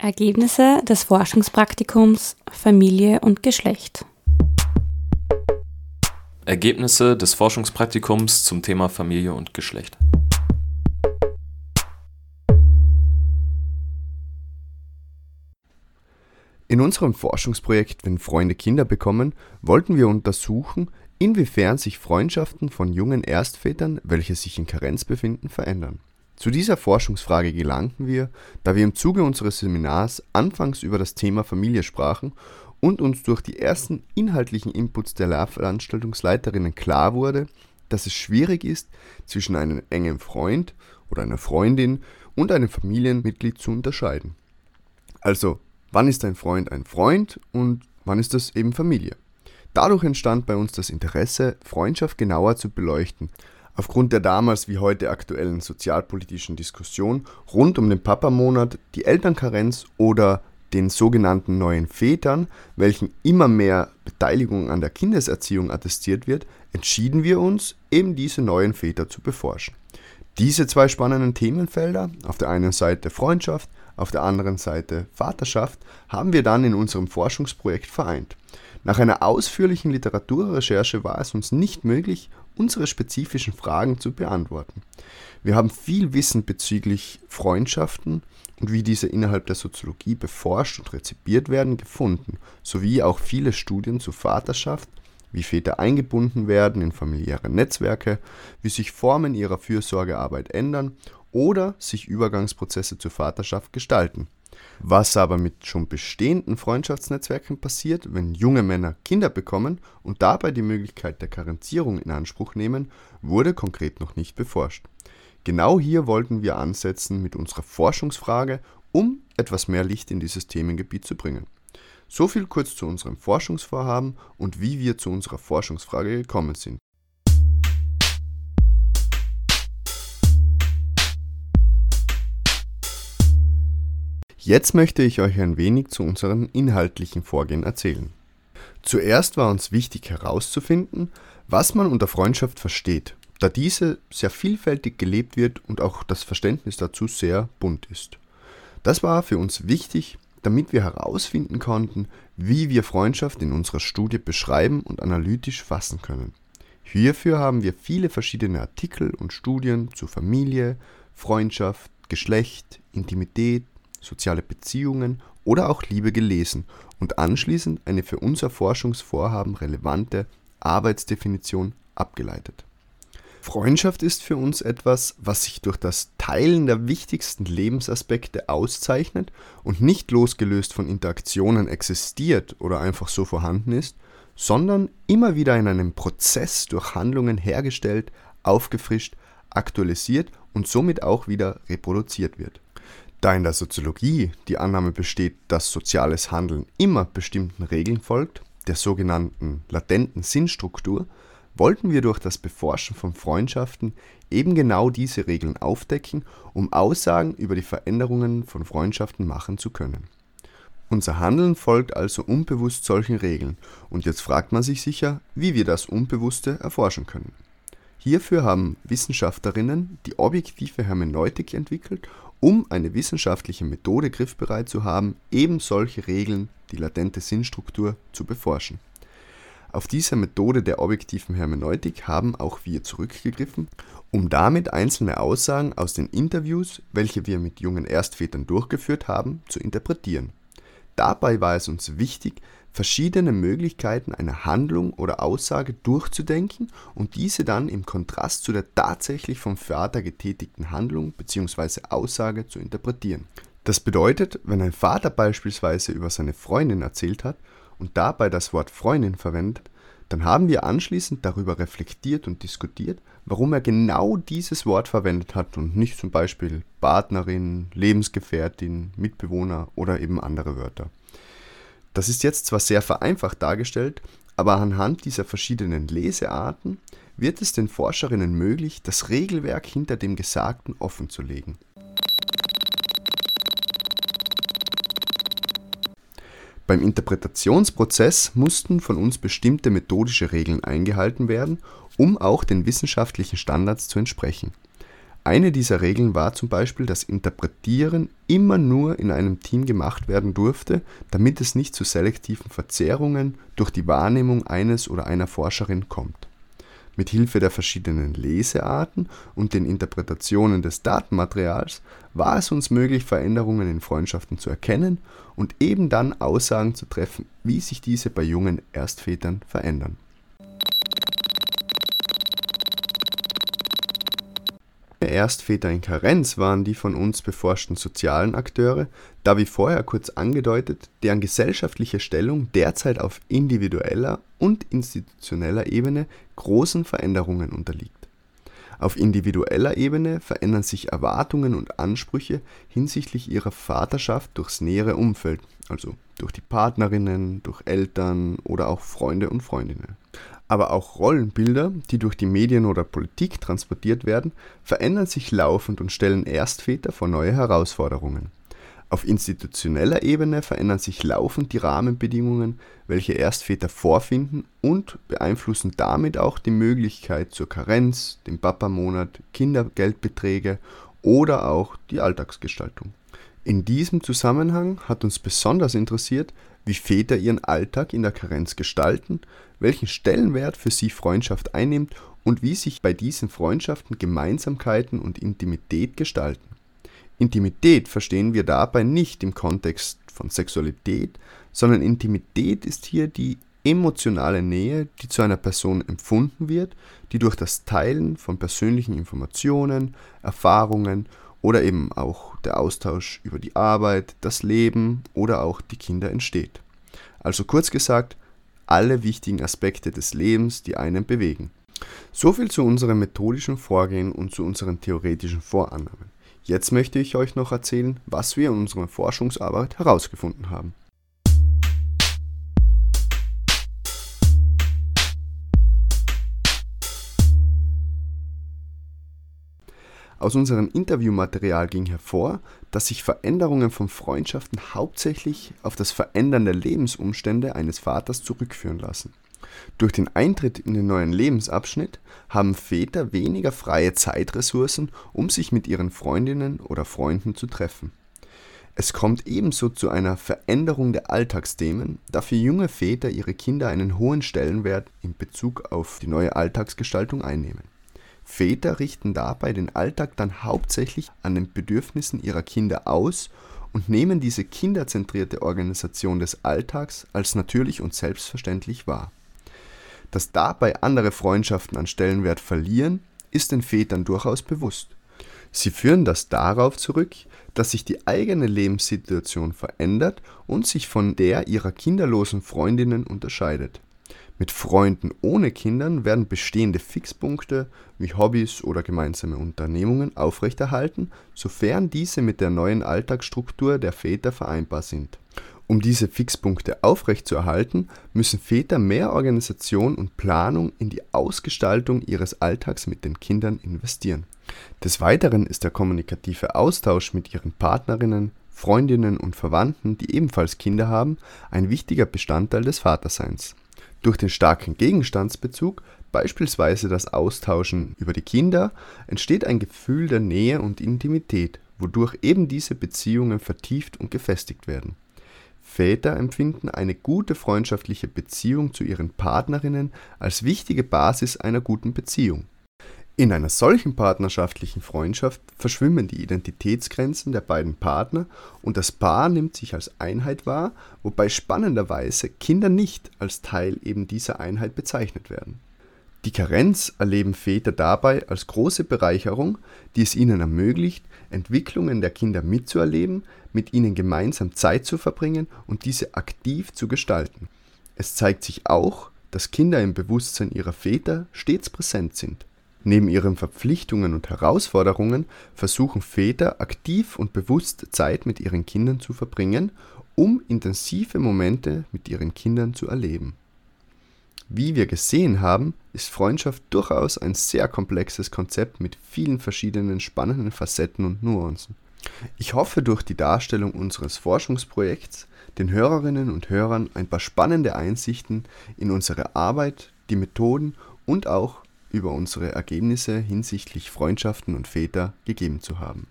Ergebnisse des Forschungspraktikums Familie und Geschlecht. Ergebnisse des Forschungspraktikums zum Thema Familie und Geschlecht. In unserem Forschungsprojekt Wenn Freunde Kinder bekommen, wollten wir untersuchen, inwiefern sich Freundschaften von jungen Erstvätern, welche sich in Karenz befinden, verändern zu dieser Forschungsfrage gelangten wir, da wir im Zuge unseres Seminars anfangs über das Thema Familie sprachen und uns durch die ersten inhaltlichen Inputs der Lehrveranstaltungsleiterinnen klar wurde, dass es schwierig ist, zwischen einem engen Freund oder einer Freundin und einem Familienmitglied zu unterscheiden. Also, wann ist ein Freund ein Freund und wann ist das eben Familie? Dadurch entstand bei uns das Interesse, Freundschaft genauer zu beleuchten Aufgrund der damals wie heute aktuellen sozialpolitischen Diskussion rund um den Papamonat, die Elternkarenz oder den sogenannten neuen Vätern, welchen immer mehr Beteiligung an der Kindeserziehung attestiert wird, entschieden wir uns, eben diese neuen Väter zu beforschen. Diese zwei spannenden Themenfelder, auf der einen Seite Freundschaft, auf der anderen Seite Vaterschaft, haben wir dann in unserem Forschungsprojekt vereint. Nach einer ausführlichen Literaturrecherche war es uns nicht möglich, unsere spezifischen Fragen zu beantworten. Wir haben viel Wissen bezüglich Freundschaften und wie diese innerhalb der Soziologie beforscht und rezipiert werden, gefunden, sowie auch viele Studien zur Vaterschaft, wie Väter eingebunden werden in familiäre Netzwerke, wie sich Formen ihrer Fürsorgearbeit ändern oder sich Übergangsprozesse zur Vaterschaft gestalten. Was aber mit schon bestehenden Freundschaftsnetzwerken passiert, wenn junge Männer Kinder bekommen und dabei die Möglichkeit der Karenzierung in Anspruch nehmen, wurde konkret noch nicht beforscht. Genau hier wollten wir ansetzen mit unserer Forschungsfrage, um etwas mehr Licht in dieses Themengebiet zu bringen. So viel kurz zu unserem Forschungsvorhaben und wie wir zu unserer Forschungsfrage gekommen sind. Jetzt möchte ich euch ein wenig zu unserem inhaltlichen Vorgehen erzählen. Zuerst war uns wichtig herauszufinden, was man unter Freundschaft versteht, da diese sehr vielfältig gelebt wird und auch das Verständnis dazu sehr bunt ist. Das war für uns wichtig, damit wir herausfinden konnten, wie wir Freundschaft in unserer Studie beschreiben und analytisch fassen können. Hierfür haben wir viele verschiedene Artikel und Studien zu Familie, Freundschaft, Geschlecht, Intimität, soziale Beziehungen oder auch Liebe gelesen und anschließend eine für unser Forschungsvorhaben relevante Arbeitsdefinition abgeleitet. Freundschaft ist für uns etwas, was sich durch das Teilen der wichtigsten Lebensaspekte auszeichnet und nicht losgelöst von Interaktionen existiert oder einfach so vorhanden ist, sondern immer wieder in einem Prozess durch Handlungen hergestellt, aufgefrischt, aktualisiert und somit auch wieder reproduziert wird. Da in der Soziologie die Annahme besteht, dass soziales Handeln immer bestimmten Regeln folgt, der sogenannten latenten Sinnstruktur, wollten wir durch das Beforschen von Freundschaften eben genau diese Regeln aufdecken, um Aussagen über die Veränderungen von Freundschaften machen zu können. Unser Handeln folgt also unbewusst solchen Regeln, und jetzt fragt man sich sicher, wie wir das Unbewusste erforschen können. Hierfür haben Wissenschaftlerinnen die objektive Hermeneutik entwickelt um eine wissenschaftliche Methode griffbereit zu haben, eben solche Regeln, die latente Sinnstruktur, zu beforschen. Auf diese Methode der objektiven Hermeneutik haben auch wir zurückgegriffen, um damit einzelne Aussagen aus den Interviews, welche wir mit jungen Erstvätern durchgeführt haben, zu interpretieren. Dabei war es uns wichtig, verschiedene Möglichkeiten einer Handlung oder Aussage durchzudenken und diese dann im Kontrast zu der tatsächlich vom Vater getätigten Handlung bzw. Aussage zu interpretieren. Das bedeutet, wenn ein Vater beispielsweise über seine Freundin erzählt hat und dabei das Wort Freundin verwendet, dann haben wir anschließend darüber reflektiert und diskutiert, warum er genau dieses Wort verwendet hat und nicht zum Beispiel Partnerin, Lebensgefährtin, Mitbewohner oder eben andere Wörter. Das ist jetzt zwar sehr vereinfacht dargestellt, aber anhand dieser verschiedenen Lesearten wird es den Forscherinnen möglich, das Regelwerk hinter dem Gesagten offenzulegen. Beim Interpretationsprozess mussten von uns bestimmte methodische Regeln eingehalten werden, um auch den wissenschaftlichen Standards zu entsprechen Eine dieser Regeln war zum Beispiel, dass Interpretieren immer nur in einem Team gemacht werden durfte, damit es nicht zu selektiven Verzerrungen durch die Wahrnehmung eines oder einer Forscherin kommt. Mit Hilfe der verschiedenen Lesearten und den Interpretationen des Datenmaterials war es uns möglich, Veränderungen in Freundschaften zu erkennen und eben dann Aussagen zu treffen, wie sich diese bei jungen Erstvätern verändern Erstväter in Karenz waren die von uns beforschten sozialen Akteure, da wie vorher kurz angedeutet, deren gesellschaftliche Stellung derzeit auf individueller und institutioneller Ebene großen Veränderungen unterliegt. Auf individueller Ebene verändern sich Erwartungen und Ansprüche hinsichtlich ihrer Vaterschaft durchs nähere Umfeld, also durch die Partnerinnen, durch Eltern oder auch Freunde und Freundinnen aber auch Rollenbilder, die durch die Medien oder Politik transportiert werden, verändern sich laufend und stellen Erstväter vor neue Herausforderungen. Auf institutioneller Ebene verändern sich laufend die Rahmenbedingungen, welche Erstväter vorfinden und beeinflussen damit auch die Möglichkeit zur Karenz, dem Papamonat, Kindergeldbeträge oder auch die Alltagsgestaltung. In diesem Zusammenhang hat uns besonders interessiert, wie Väter ihren Alltag in der Karenz gestalten, welchen Stellenwert für sie Freundschaft einnimmt und wie sich bei diesen Freundschaften Gemeinsamkeiten und Intimität gestalten. Intimität verstehen wir dabei nicht im Kontext von Sexualität, sondern Intimität ist hier die emotionale Nähe, die zu einer Person empfunden wird, die durch das Teilen von persönlichen Informationen, Erfahrungen oder eben auch der Austausch über die Arbeit, das Leben oder auch die Kinder entsteht. Also kurz gesagt, alle wichtigen Aspekte des Lebens, die einen bewegen. Soviel zu unserem methodischen Vorgehen und zu unseren theoretischen Vorannahmen. Jetzt möchte ich euch noch erzählen, was wir in unserer Forschungsarbeit herausgefunden haben. Aus unserem Interviewmaterial ging hervor, dass sich Veränderungen von Freundschaften hauptsächlich auf das Verändern der Lebensumstände eines Vaters zurückführen lassen. Durch den Eintritt in den neuen Lebensabschnitt haben Väter weniger freie Zeitressourcen, um sich mit ihren Freundinnen oder Freunden zu treffen. Es kommt ebenso zu einer Veränderung der Alltagsthemen, da für junge Väter ihre Kinder einen hohen Stellenwert in Bezug auf die neue Alltagsgestaltung einnehmen Väter richten dabei den Alltag dann hauptsächlich an den Bedürfnissen ihrer Kinder aus und nehmen diese kinderzentrierte Organisation des Alltags als natürlich und selbstverständlich wahr. Dass dabei andere Freundschaften an Stellenwert verlieren, ist den Vätern durchaus bewusst. Sie führen das darauf zurück, dass sich die eigene Lebenssituation verändert und sich von der ihrer kinderlosen Freundinnen unterscheidet mit Freunden ohne Kindern werden bestehende Fixpunkte wie Hobbys oder gemeinsame Unternehmungen aufrechterhalten, sofern diese mit der neuen Alltagsstruktur der Väter vereinbar sind. Um diese Fixpunkte aufrechtzuerhalten, müssen Väter mehr Organisation und Planung in die Ausgestaltung ihres Alltags mit den Kindern investieren. Des Weiteren ist der kommunikative Austausch mit ihren Partnerinnen, Freundinnen und Verwandten, die ebenfalls Kinder haben, ein wichtiger Bestandteil des Vaterseins durch den starken Gegenstandsbezug, beispielsweise das Austauschen über die Kinder, entsteht ein Gefühl der Nähe und Intimität, wodurch eben diese Beziehungen vertieft und gefestigt werden. Väter empfinden eine gute freundschaftliche Beziehung zu ihren Partnerinnen als wichtige Basis einer guten Beziehung in einer solchen partnerschaftlichen Freundschaft verschwimmen die Identitätsgrenzen der beiden Partner und das Paar nimmt sich als Einheit wahr, wobei spannenderweise Kinder nicht als Teil eben dieser Einheit bezeichnet werden. Die Karenz erleben Väter dabei als große Bereicherung, die es ihnen ermöglicht, Entwicklungen der Kinder mitzuerleben, mit ihnen gemeinsam Zeit zu verbringen und diese aktiv zu gestalten. Es zeigt sich auch, dass Kinder im Bewusstsein ihrer Väter stets präsent sind. Neben ihren Verpflichtungen und Herausforderungen versuchen Väter aktiv und bewusst Zeit mit ihren Kindern zu verbringen, um intensive Momente mit ihren Kindern zu erleben. Wie wir gesehen haben, ist Freundschaft durchaus ein sehr komplexes Konzept mit vielen verschiedenen spannenden Facetten und Nuancen. Ich hoffe durch die Darstellung unseres Forschungsprojekts den Hörerinnen und Hörern ein paar spannende Einsichten in unsere Arbeit, die Methoden und auch über unsere Ergebnisse hinsichtlich Freundschaften und Väter gegeben zu haben.